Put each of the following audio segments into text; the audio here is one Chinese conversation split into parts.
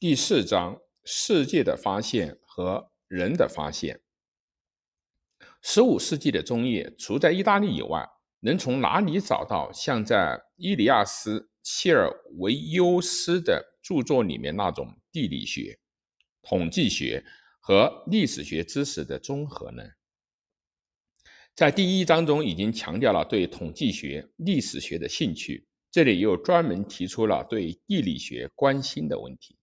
第四章：世界的发现和人的发现。十五世纪的中叶，除在意大利以外，能从哪里找到像在伊里亚斯·切尔维尤斯的著作里面那种地理学、统计学和历史学知识的综合呢？在第一章中已经强调了对统计学、历史学的兴趣，这里又专门提出了对地理学关心的问题。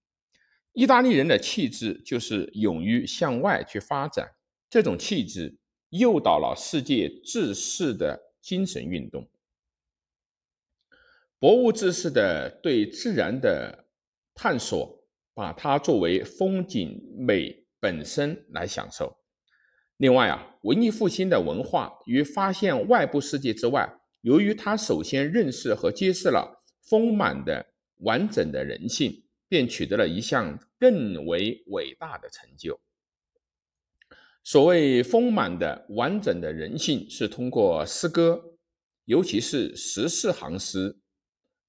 意大利人的气质就是勇于向外去发展，这种气质诱导了世界治世的精神运动。博物志士的对自然的探索，把它作为风景美本身来享受。另外啊，文艺复兴的文化与发现外部世界之外，由于它首先认识和揭示了丰满的完整的人性。便取得了一项更为伟大的成就。所谓丰满的、完整的人性，是通过诗歌，尤其是十四行诗，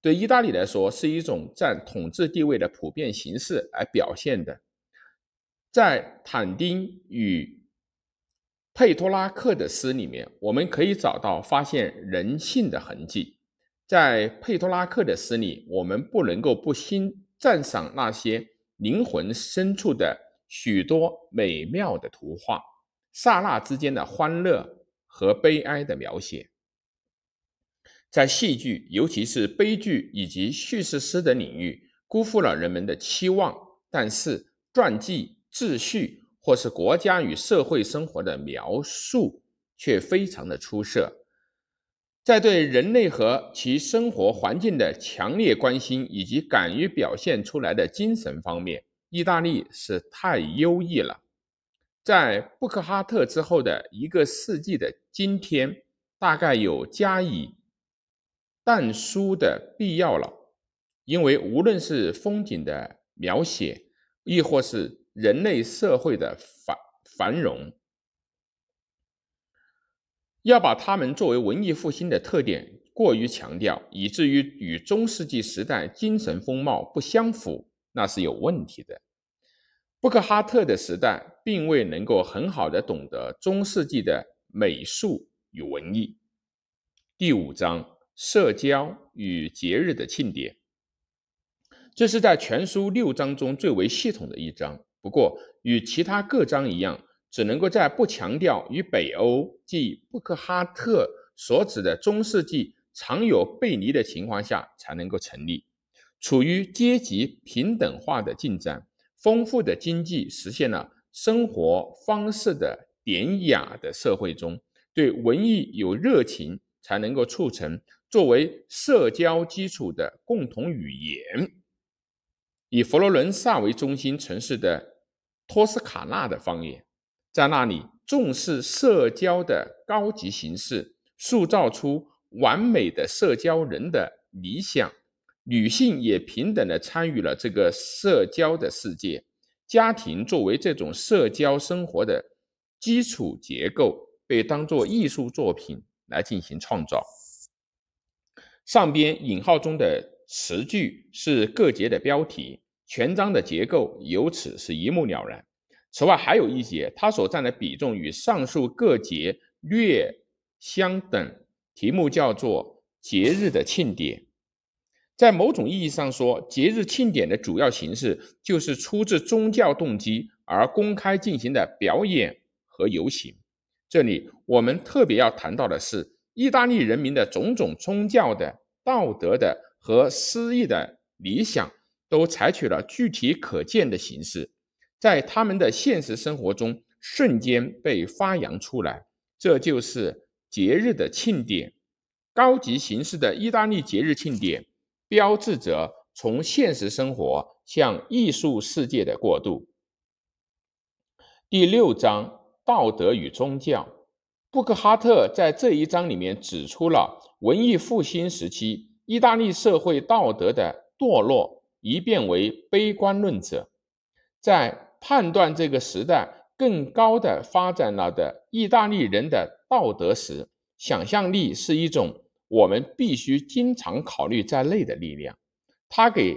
对意大利来说是一种占统治地位的普遍形式来表现的。在坦丁与佩托拉克的诗里面，我们可以找到发现人性的痕迹。在佩托拉克的诗里，我们不能够不欣。赞赏那些灵魂深处的许多美妙的图画，刹那之间的欢乐和悲哀的描写，在戏剧，尤其是悲剧以及叙事诗的领域，辜负了人们的期望。但是，传记、秩序或是国家与社会生活的描述却非常的出色。在对人类和其生活环境的强烈关心以及敢于表现出来的精神方面，意大利是太优异了。在布克哈特之后的一个世纪的今天，大概有加以淡书的必要了，因为无论是风景的描写，亦或是人类社会的繁繁荣。要把他们作为文艺复兴的特点过于强调，以至于与中世纪时代精神风貌不相符，那是有问题的。布克哈特的时代并未能够很好的懂得中世纪的美术与文艺。第五章：社交与节日的庆典，这是在全书六章中最为系统的一章。不过，与其他各章一样。只能够在不强调与北欧即布克哈特所指的中世纪常有背离的情况下才能够成立。处于阶级平等化的进展，丰富的经济实现了生活方式的典雅的社会中，对文艺有热情，才能够促成作为社交基础的共同语言。以佛罗伦萨为中心城市的托斯卡纳的方言。在那里，重视社交的高级形式，塑造出完美的社交人的理想。女性也平等地参与了这个社交的世界。家庭作为这种社交生活的基础结构，被当作艺术作品来进行创造。上边引号中的词句是各节的标题，全章的结构由此是一目了然。此外，还有一节，它所占的比重与上述各节略相等，题目叫做“节日的庆典”。在某种意义上说，节日庆典的主要形式就是出自宗教动机而公开进行的表演和游行。这里我们特别要谈到的是，意大利人民的种种宗教的、道德的和诗意的理想，都采取了具体可见的形式。在他们的现实生活中瞬间被发扬出来，这就是节日的庆典。高级形式的意大利节日庆典，标志着从现实生活向艺术世界的过渡。第六章：道德与宗教。布克哈特在这一章里面指出了文艺复兴时期意大利社会道德的堕落，一变为悲观论者，在。判断这个时代更高的发展了的意大利人的道德时，想象力是一种我们必须经常考虑在内的力量。它给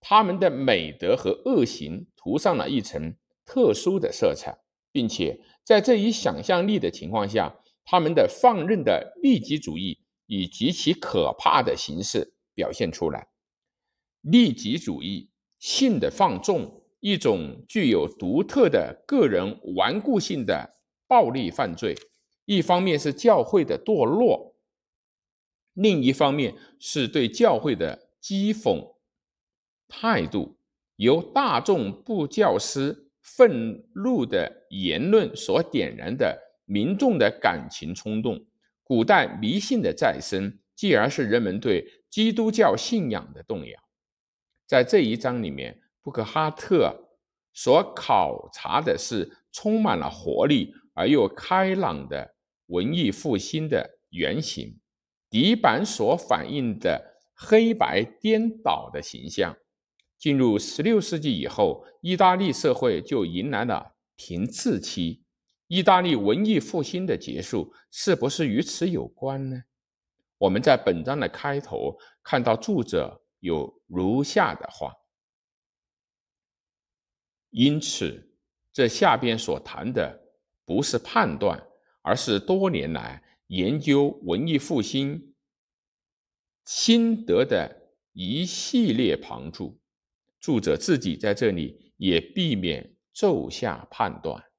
他们的美德和恶行涂上了一层特殊的色彩，并且在这一想象力的情况下，他们的放任的利己主义以极其可怕的形式表现出来。利己主义性的放纵，一种具有独特的个人顽固性的暴力犯罪，一方面是教会的堕落，另一方面是对教会的讥讽态度，由大众不教师愤怒的言论所点燃的民众的感情冲动，古代迷信的再生，继而是人们对基督教信仰的动摇。在这一章里面，布克哈特所考察的是充满了活力而又开朗的文艺复兴的原型，底板所反映的黑白颠倒的形象。进入十六世纪以后，意大利社会就迎来了停滞期。意大利文艺复兴的结束是不是与此有关呢？我们在本章的开头看到作者。有如下的话，因此，这下边所谈的不是判断，而是多年来研究文艺复兴心得的一系列旁注。作者自己在这里也避免骤下判断。